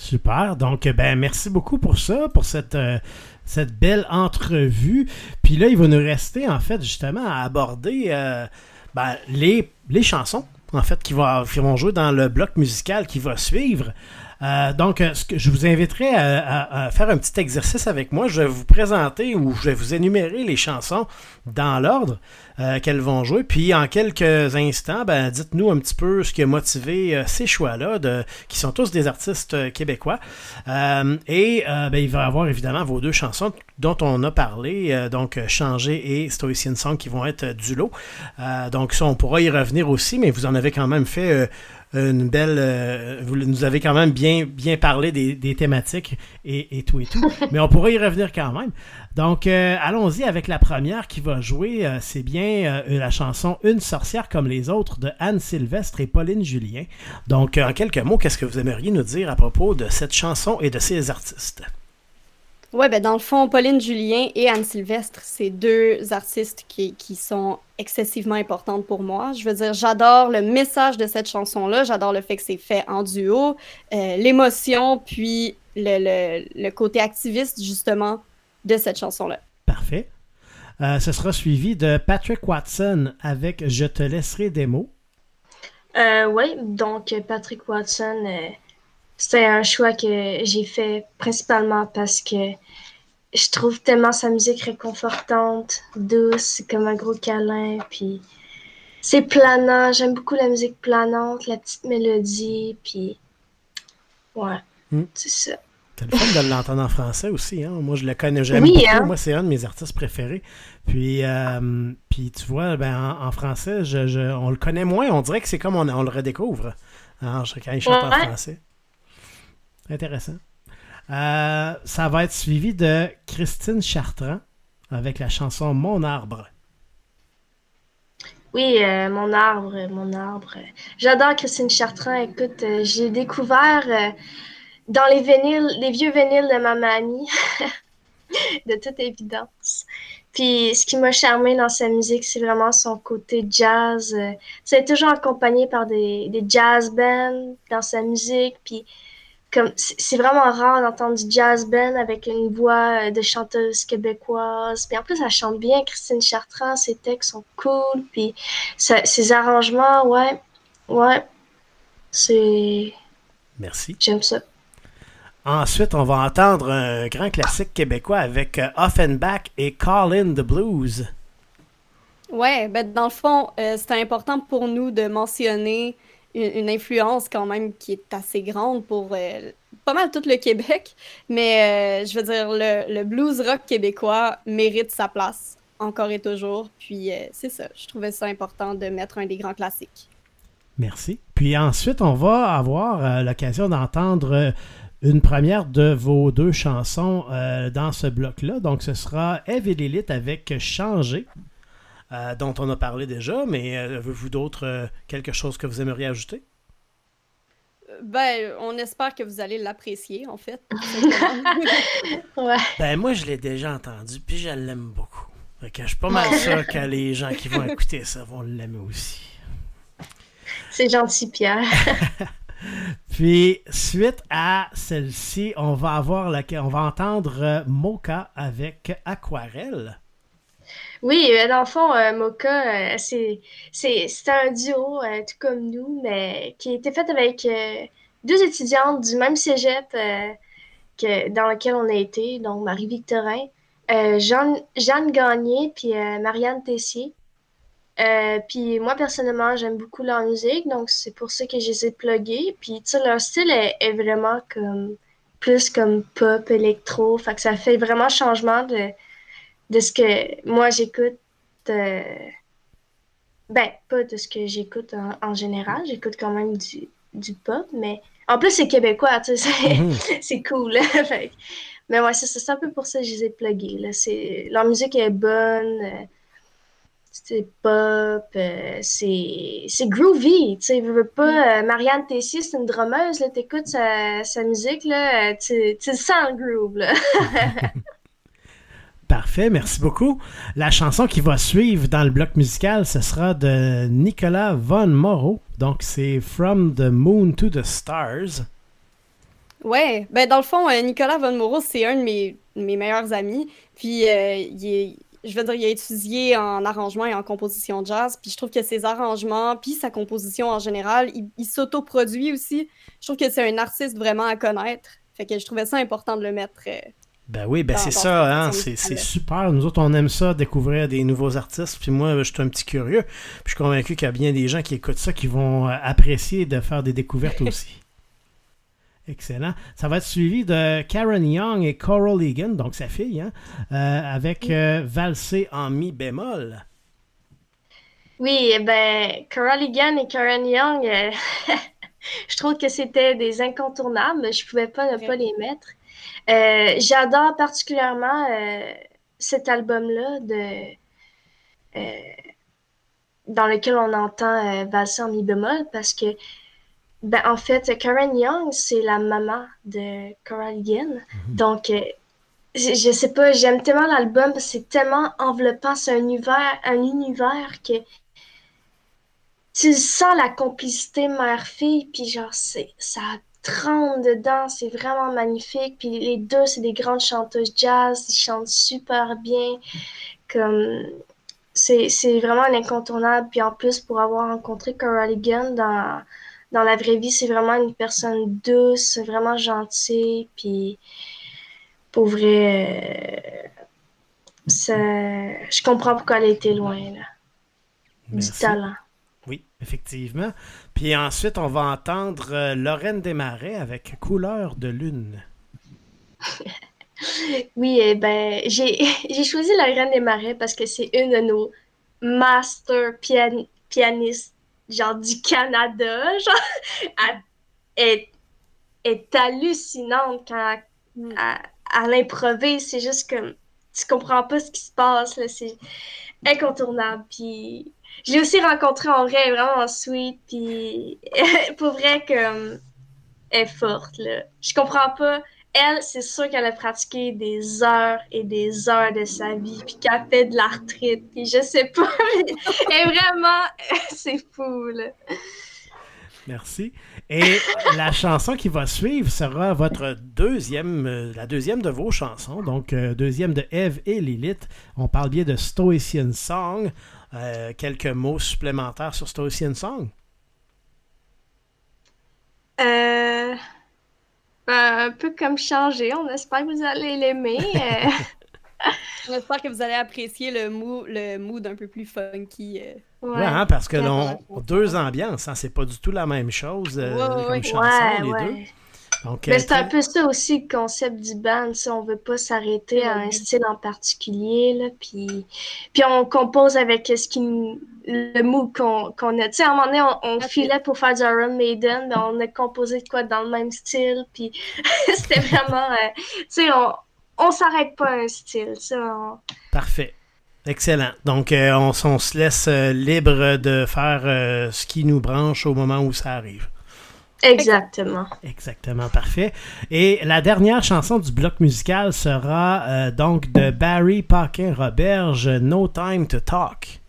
Super. Donc, ben, merci beaucoup pour ça, pour cette, euh, cette belle entrevue. Puis là, il va nous rester, en fait, justement, à aborder euh, ben, les, les chansons, en fait, qui, qui vont jouer dans le bloc musical qui va suivre. Euh, donc, ce que je vous inviterai à, faire un petit exercice avec moi. Je vais vous présenter ou je vais vous énumérer les chansons dans l'ordre. Euh, qu'elles vont jouer. Puis en quelques instants, ben, dites-nous un petit peu ce qui a motivé euh, ces choix-là, qui sont tous des artistes euh, québécois. et ben, il va y avoir évidemment vos deux chansons dont on a parlé, donc Changer et Stoician Song qui vont être du lot. donc ça, on pourra y revenir aussi, mais vous en avez quand même fait une belle. vous nous avez quand même bien, bien parlé des, thématiques et, et, tout et tout. [laughs] Mais on pourra y revenir quand même. Donc, euh, allons-y avec la première qui va jouer. Euh, c'est bien euh, la chanson Une sorcière comme les autres de Anne Sylvestre et Pauline Julien. Donc, en quelques mots, qu'est-ce que vous aimeriez nous dire à propos de cette chanson et de ces artistes? Oui, ben dans le fond, Pauline Julien et Anne Sylvestre, c'est deux artistes qui, qui, sont excessivement importantes pour moi. Je veux dire, j'adore le message de cette chanson-là, j'adore le fait que c'est fait en duo, l'émotion, puis le, le, le, côté activiste, justement, de cette chanson-là. Parfait. Euh, ce sera suivi de Patrick Watson avec Je te laisserai des mots. Euh, oui, donc Patrick Watson, euh, c'est un choix que j'ai fait principalement parce que je trouve tellement sa musique réconfortante, douce, comme un gros câlin, puis c'est planant. J'aime beaucoup la musique planante, la petite mélodie, puis ouais, hmm. c'est ça. C'est le fun de l'entendre en français aussi. Hein? Moi, je le connais. J'aime beaucoup. Hein? Moi, c'est un de mes artistes préférés. Puis, euh, puis tu vois, ben, en, français, je, on le connaît moins. On dirait que c'est comme on, le redécouvre hein, quand il chante en français. Intéressant. Euh, ça va être suivi de Christine Chartrand avec la chanson Mon arbre. Oui, euh, mon arbre, mon arbre. J'adore Christine Chartrand. Écoute, j'ai découvert dans les vinyles, les vieux vinyles de ma mamie, [laughs] de toute évidence. Puis ce qui m'a charmé dans sa musique, c'est vraiment son côté jazz. C'est toujours accompagné par des, des jazz bands dans sa musique. Puis comme c'est vraiment rare d'entendre du jazz band avec une voix de chanteuse québécoise. Puis en plus, elle chante bien, Christine Chartrand. Ses textes sont cool. Puis ses arrangements, ouais, ouais, c'est. Merci. J'aime ça. Ensuite, on va entendre un grand classique québécois avec euh, Offenbach et Call in the Blues. Ouais, ben dans le fond, euh, c'est important pour nous de mentionner une, influence quand même qui est assez grande pour euh, pas mal tout le Québec. Mais je veux dire, le, blues rock québécois mérite sa place encore et toujours. Puis c'est ça, je trouvais ça important de mettre un des grands classiques. Merci. Puis ensuite, on va avoir l'occasion d'entendre une première de vos deux chansons euh, dans ce bloc-là. Donc, ce sera Eve et Lilith avec Changer, euh, dont on a parlé déjà, mais euh, avez-vous d'autres, quelque chose que vous aimeriez ajouter? ben, on espère que vous allez l'apprécier, en fait. [laughs] ouais. Ben, moi, je l'ai déjà entendu, puis je l'aime beaucoup. Fait que je suis pas mal sûr que les gens qui vont écouter ça vont l'aimer aussi. C'est gentil, Pierre. [laughs] Puis, suite à celle-ci, on va avoir la, on va entendre euh, Mocha avec Aquarelle. Oui, euh, dans le fond, euh, Mocha, c'est un duo, tout comme nous, mais qui a été fait avec deux étudiantes du même cégep que, dans lequel on a été, donc Marie-Victorin, Jeanne, Jeanne Gagné, puis Marianne Tessier. Euh, puis moi, personnellement, j'aime beaucoup leur musique, donc c'est pour ça que je les ai. Puis, tu sais, leur style est, vraiment comme plus comme pop, électro. Fait que ça fait vraiment changement de, de ce que moi j'écoute. Euh, ben, pas de ce que j'écoute en, général. J'écoute quand même du, du pop, mais en plus, c'est québécois, tu sais, c'est mhm. [laughs] cool. [laughs] mais ouais, c'est un peu pour ça que je les ai plugués. Leur musique est bonne. Euh, c'est pop, euh, c'est, groovy, tu sais, veux pas, euh, Marianne Tessier, c'est une drummeuse, là, t'écoutes sa, sa musique, là, tu, tu sens le groove, là. [laughs] Parfait, merci beaucoup. La chanson qui va suivre dans le bloc musical, ce sera de Nicolas Von Moreau, donc c'est From the Moon to the Stars. Ouais, ben dans le fond, Nicolas Von Moreau, c'est un de mes, mes meilleurs amis, puis il est je veux dire, il a étudié en arrangement et en composition jazz, puis je trouve que ses arrangements, puis sa composition en général, il, s'autoproduit aussi. Je trouve que c'est un artiste vraiment à connaître. Fait que je trouvais ça important de le mettre. Euh, ben oui, ben c'est ça, hein, c'est super. Nous autres, on aime ça, découvrir des nouveaux artistes. Puis moi, je suis un petit curieux. Puis je suis convaincu qu'il y a bien des gens qui écoutent ça qui vont euh, apprécier de faire des découvertes [laughs] aussi. Excellent. Ça va être suivi de Karen Young et Coral Egan, donc sa fille, hein, euh, avec euh, Valsé en mi bémol. Oui, eh ben, Coral Egan et Karen Young, euh, [laughs] je trouve que c'était des incontournables. Je ne pouvais pas ne pas les mettre. J'adore particulièrement cet album-là de dans lequel on entend Valsé en mi bémol parce que ben, en fait, Karen Young, c'est la maman de Coral mhm. Donc, euh, je, je, sais pas, j'aime tellement l'album c'est tellement enveloppant. C'est un univers, un univers que tu sens la complicité mère-fille, puis genre, c'est, ça tremble dedans, c'est vraiment magnifique. Puis les deux, c'est des grandes chanteuses jazz, ils chantent super bien. Comme, c'est, vraiment un incontournable. Puis en plus, pour avoir rencontré Coral dans dans la vraie vie, c'est vraiment une personne douce, vraiment gentille, puis pour vrai, euh, je comprends pourquoi elle a été loin, là. Du talent. Oui, effectivement. Puis ensuite, on va entendre euh, Lorraine Desmarais avec Couleur de lune. [laughs] oui, eh ben, [laughs] j'ai choisi Lorraine Desmarais parce que c'est une de nos master pianistes genre du Canada, [laughs] genre, elle est, hallucinante quand mm. elle, elle, C'est juste que tu comprends pas ce qui se passe, là, c'est incontournable. Puis je l'ai aussi rencontrée en vrai, vraiment sweet, puis [laughs] pour vrai que elle est forte, là. Je comprends pas elle, c'est sûr qu'elle a pratiqué des heures et des heures de sa vie, puis qu'elle fait de l'arthrite, puis je sais pas, [laughs] mais vraiment, [laughs] c'est fou, là. Merci. Et la chanson qui va suivre sera votre deuxième, euh, la deuxième de vos chansons, donc euh, deuxième de Eve et Lilith. On parle bien de Stoician Song. Euh, quelques mots supplémentaires sur Stoician Song? Euh un peu comme changer. On espère que vous allez l'aimer. [laughs] On espère que vous allez apprécier le mood, le mood un peu plus funky. Euh. Ouais, hein, parce que l'on deux ambiances, hein, c'est pas du tout la même chose euh, comme chanson, les deux. Mais c'est un peu ça aussi le concept du band. Ça, on veut pas s'arrêter à un style en particulier. Là, puis, puis on compose avec ce qui, le mood qu'on a. Tu sais, à un moment donné, on, filait pour faire du Iron Maiden, mais on a composé de quoi dans le même style. Puis [laughs] c'était vraiment. Euh, tu sais, on, on s'arrête pas à un style. Ça, Parfait. Excellent. Donc, euh, on, se laisse euh, libre de faire ce qui nous branche au moment où ça arrive. Exactement. Exactement, parfait. Et la dernière chanson du bloc musical sera euh, donc de Barry Paquin-Roberge, No Time to Talk.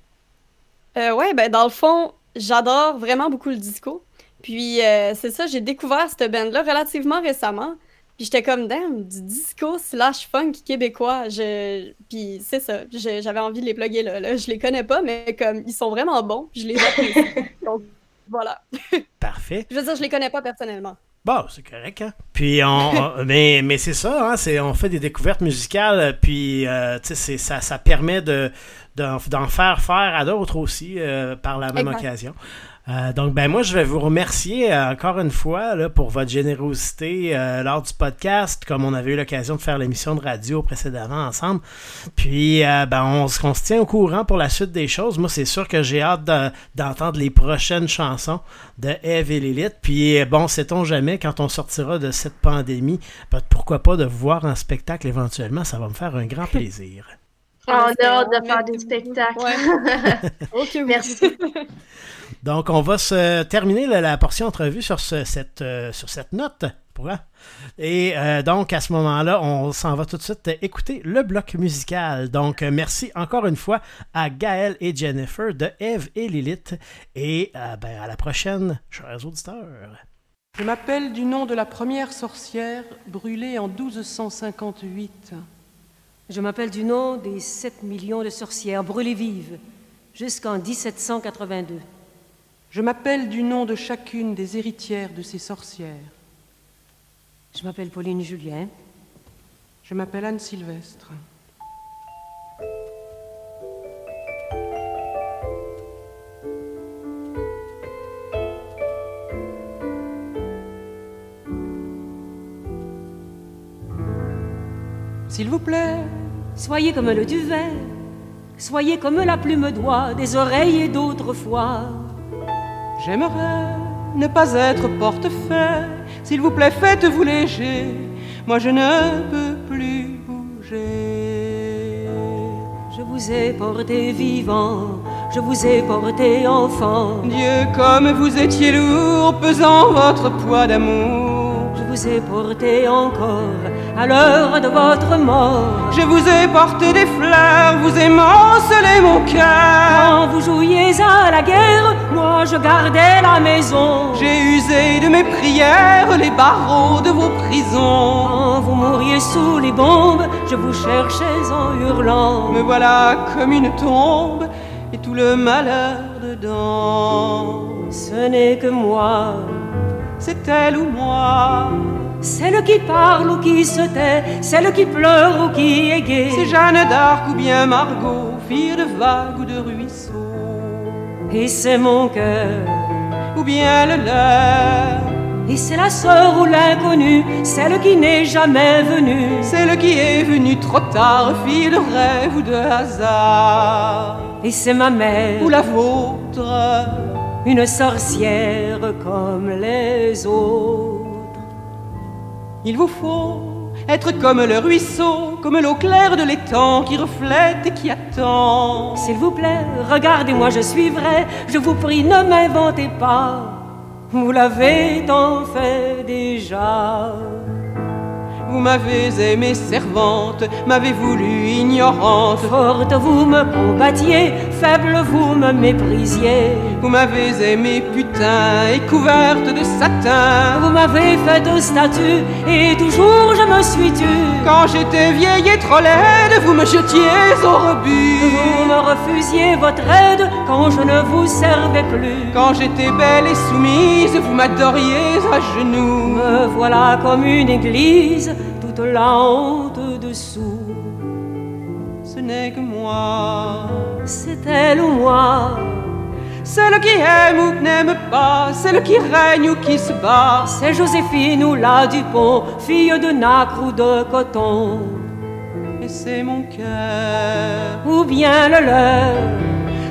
Euh, ouais, ben dans le fond, j'adore vraiment beaucoup le disco. Puis euh, c'est ça, j'ai découvert cette band-là relativement récemment. Puis j'étais comme, damn, du disco slash funk québécois. Je... Puis c'est ça, j'avais envie de les plugger là, là. Je les connais pas, mais comme ils sont vraiment bons, je les apprécie. [laughs] Donc voilà. [laughs] Parfait. Je veux dire, je les connais pas personnellement. Bon, c'est correct, hein? Puis on, mais, mais c'est ça, hein? C'est, on fait des découvertes musicales, puis euh, sais, ça, ça permet de, d'en, faire faire à d'autres aussi euh, par la même occasion. Euh, donc, ben moi, je vais vous remercier euh, encore une fois là, pour votre générosité euh, lors du podcast, comme on avait eu l'occasion de faire l'émission de radio précédemment ensemble. Puis, ben, on, on, se tient au courant pour la suite des choses. Moi, c'est sûr que j'ai hâte d'entendre les prochaines chansons de Eve et Lilith. Puis, bon, sait-on jamais, quand on sortira de cette pandémie, pourquoi pas de vous voir en spectacle éventuellement, ça va me faire un grand [laughs] plaisir. On a hâte de faire des spectacles. [laughs] ok, merci. [laughs] Donc, on va se terminer la, portion entrevue sur, cette, euh, sur cette note. Et euh, donc, à ce moment-là, on s'en va tout de suite écouter le bloc musical. Donc, merci encore une fois à Gaël et Jennifer de Eve et Lilith. Et euh, ben, à la prochaine, chers auditeurs. Je m'appelle du nom de la première sorcière brûlée en 1258. Je m'appelle du nom des 7 millions de sorcières brûlées vives jusqu'en 1782. Je m'appelle du nom de chacune des héritières de ces sorcières. Je m'appelle Pauline Julien. Je m'appelle Anne Sylvestre. S'il vous plaît, soyez comme le duvet, soyez comme la plume d'oie des oreilles d'autrefois. J'aimerais ne pas être portefeuille. S'il vous plaît, faites-vous léger. Moi, je ne peux plus bouger. Je vous ai porté vivant, je vous ai porté enfant. Dieu, comme vous étiez lourd, pesant votre poids d'amour vous ai porté encore à l'heure de votre mort. Je vous ai porté des fleurs, vous émancelez mon cœur. Quand vous jouiez à la guerre, moi je gardais la maison. J'ai usé de mes prières les barreaux de vos prisons. Quand vous mouriez sous les bombes, je vous cherchais en hurlant. Me voilà comme une tombe et tout le malheur dedans. Ce n'est que moi c'est elle ou moi. Celle qui parle ou qui se tait, celle qui pleure ou qui est gaie. C'est Jeanne d'Arc ou bien Margot, fille de vague ou de ruisseau. Et c'est mon cœur, ou bien le leur. Et c'est la sœur ou l'inconnue, celle qui n'est jamais venue. Celle qui est venue trop tard, fille de rêve ou de hasard. Et c'est ma mère, ou la vôtre une sorcière comme les autres. Il vous faut être comme le ruisseau, comme l'eau claire de l'étang qui reflète et qui attend. S'il vous plaît, regardez-moi, je suis vrai, je vous prie, ne m'inventez pas. Vous l'avez tant fait déjà. Vous m'avez aimé servante, m'avez voulu ignorante. Forte, vous me combattiez, faible, vous me méprisiez. Vous m'avez aimé putain et couverte de satin. Vous m'avez fait au statut et toujours je me suis tue. Quand j'étais vieille et trop laide, vous me jetiez au rebut. Vous me refusiez votre aide quand je ne vous servais plus. Quand j'étais belle et soumise, vous m'adoriez à genoux. Me voilà comme une église toute honte dessous. Ce n'est que moi, c'est elle ou moi. Celle qui aime ou n'aime pas, celle qui règne ou qui se bat. C'est Joséphine ou la Dupont, fille de nacre ou de coton. Et c'est mon cœur, ou bien le leur.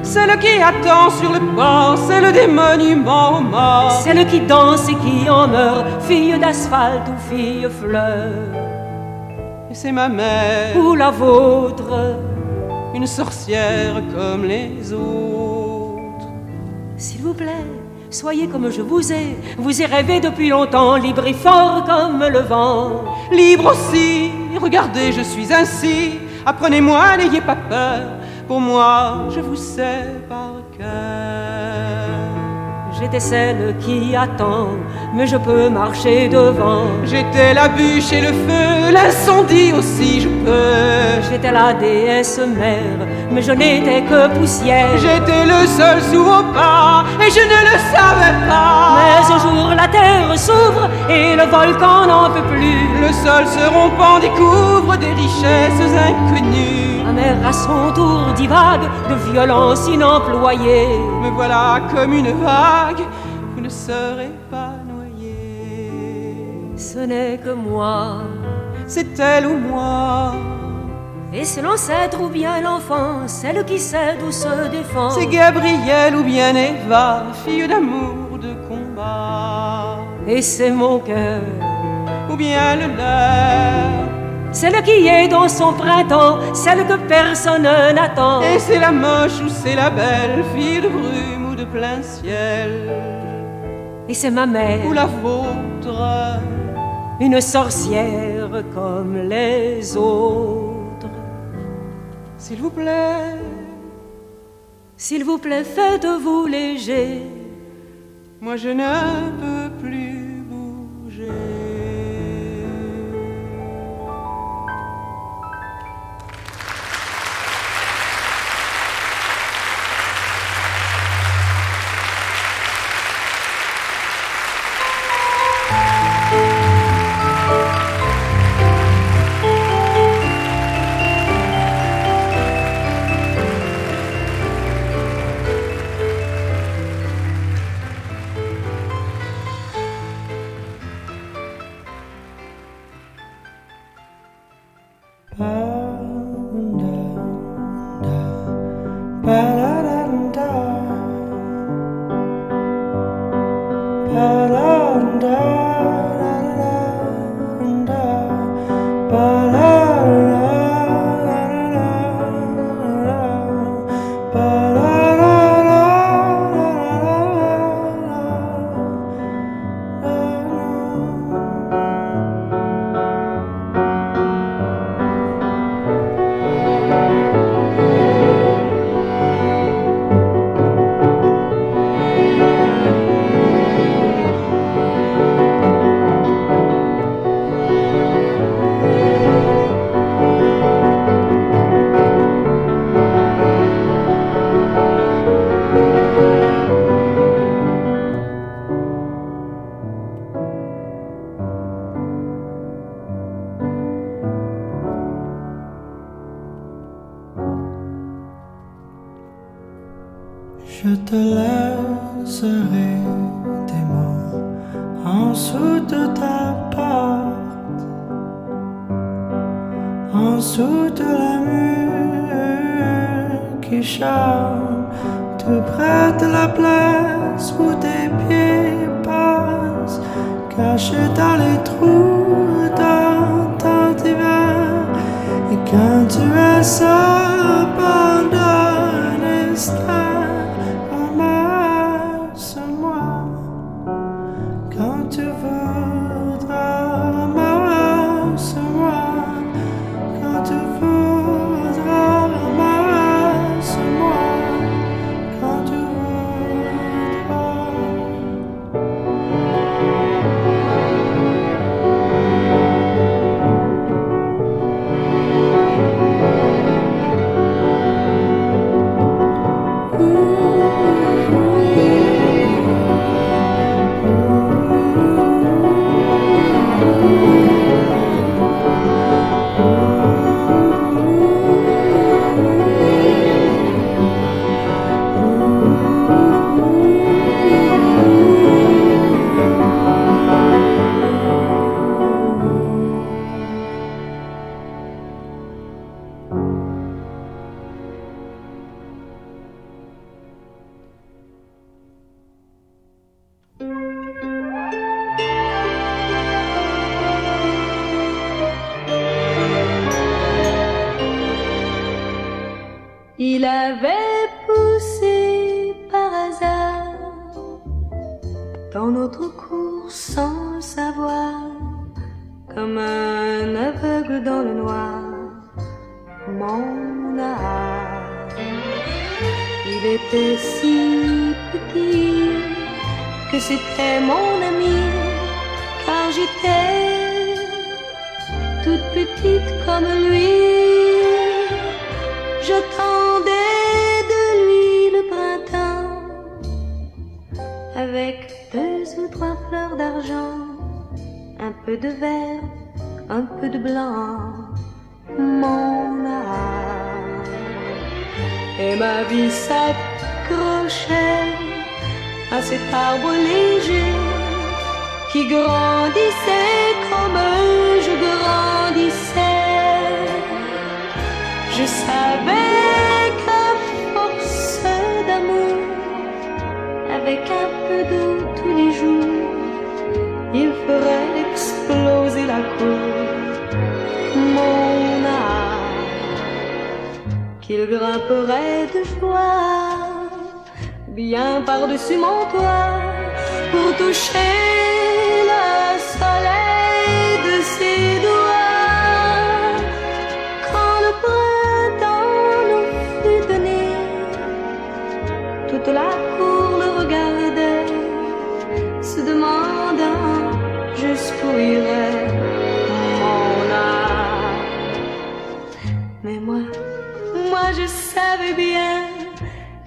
Celle qui attend sur le port, celle des monuments morts. Celle qui danse et qui en meurt, fille d'asphalte ou fille fleur. Et c'est ma mère, ou la vôtre, une sorcière comme les autres. S'il vous plaît, Soyez comme je vous ai, vous y rêvé depuis longtemps, libre et fort comme le vent. Libre aussi, regardez, je suis ainsi. Apprenez-moi, n'ayez pas peur. Pour moi, je vous sais par cœur. J'étais celle qui attend, mais je peux marcher devant. J'étais la bûche et le feu, l'incendie aussi je peux. J'étais la déesse mère, mais je n'étais que poussière. J'étais le seul sous vos pas, et je ne le savais pas. Mais un jour la terre s'ouvre et le volcan n'en peut plus. Le sol se rompant découvre des richesses inconnues. Mer à son tour divague de violence inemployée. Me voilà comme une vague, vous ne serez pas noyé. Ce n'est que moi, C'est elle ou moi. et c'est l'ancêtre ou bien l'enfant, celle qui sait d'où se défend. C'est Gabrielle ou bien Eva, fille d'amour, de combat. Et c'est mon cœur, Ou bien le leur. Celle qui est dans son printemps, celle que personne n'attend. Et c'est la moche ou c'est la belle, fille de brume ou de plein ciel. Et c'est ma mère, Ou la vôtre. une sorcière comme les autres. S'il vous plaît, S'il vous plaît, faites-vous léger. moi je ne peux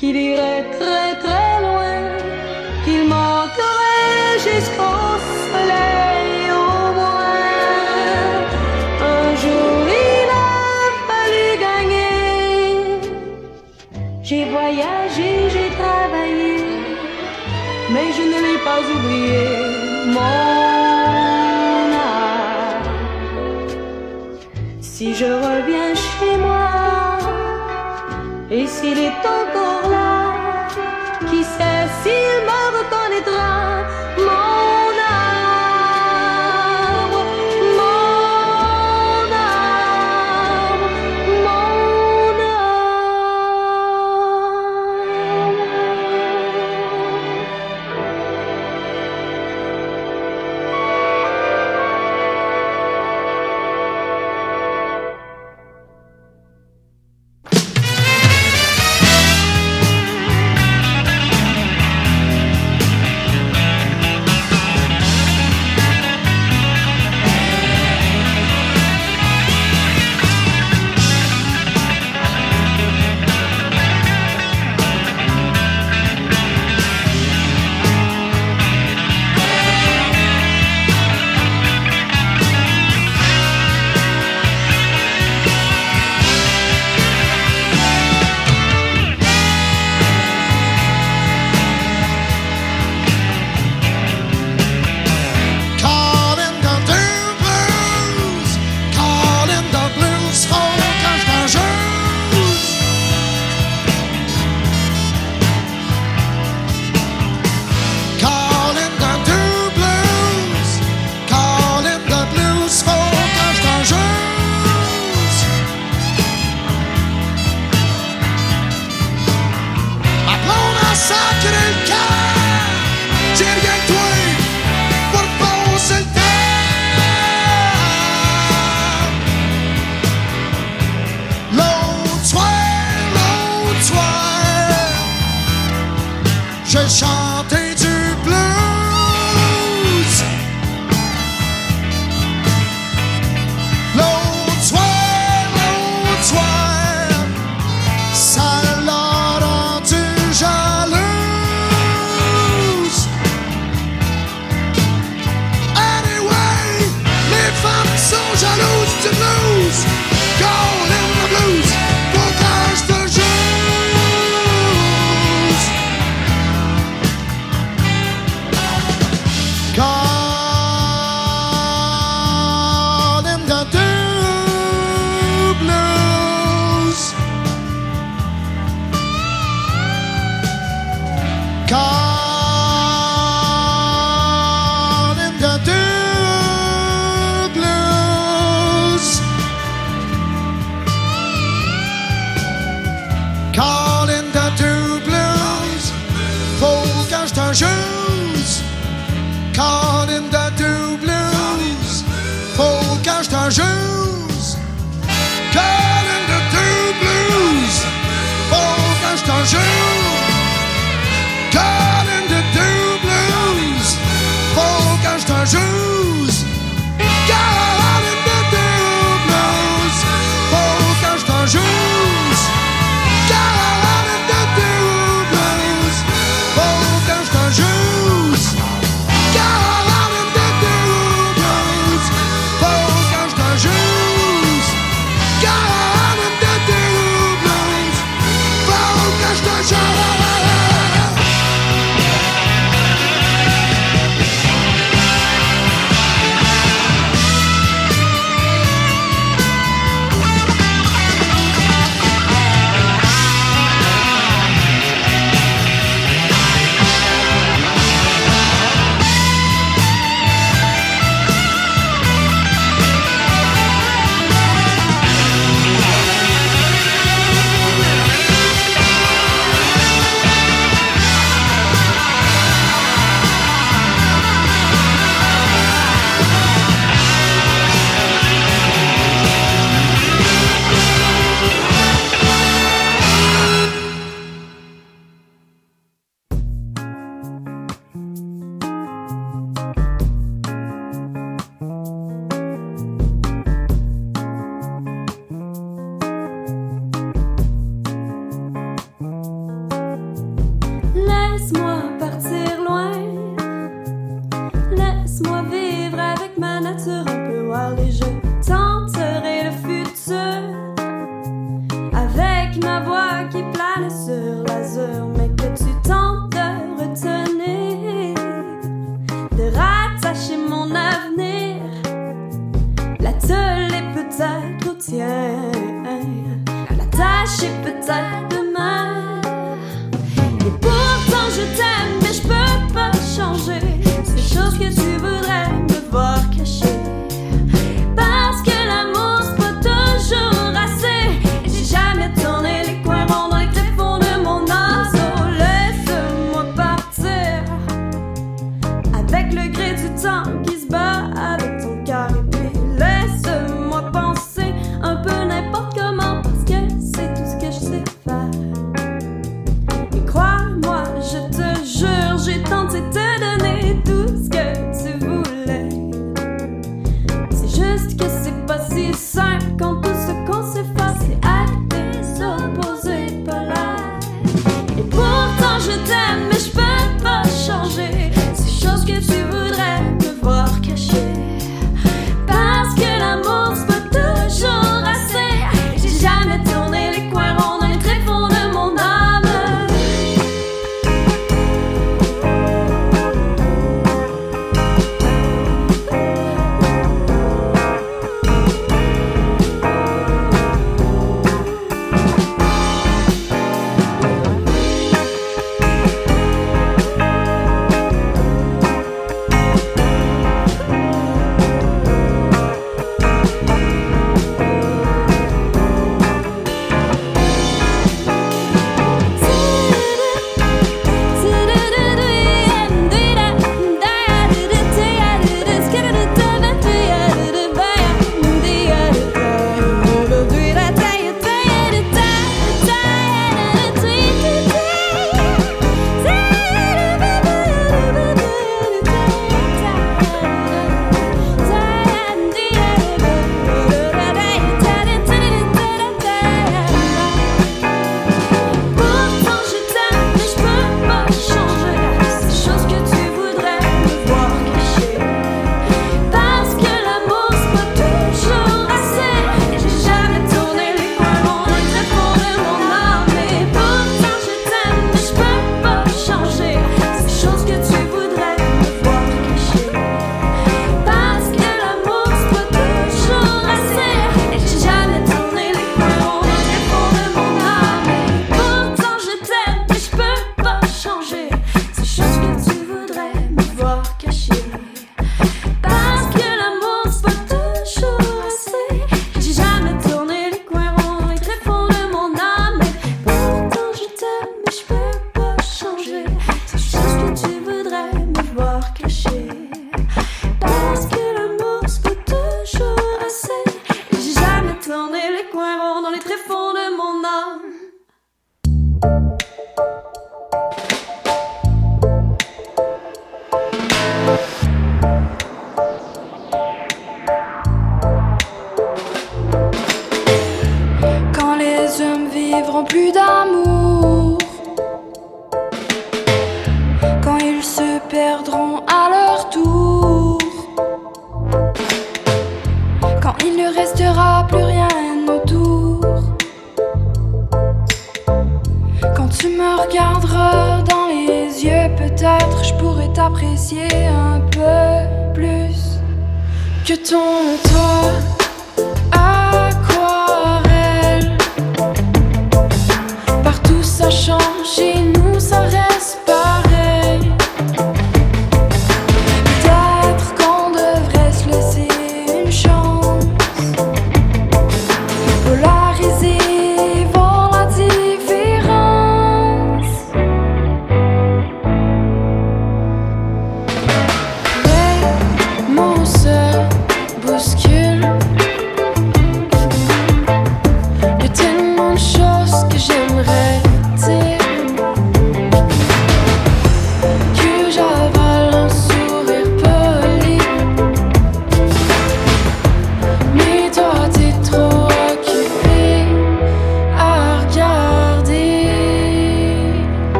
qu'il irait très très loin, qu'il manquerait jusqu'au soleil au moins. Un jour il a fallu gagner. J'ai voyagé, j'ai travaillé, mais je ne l'ai pas oublié.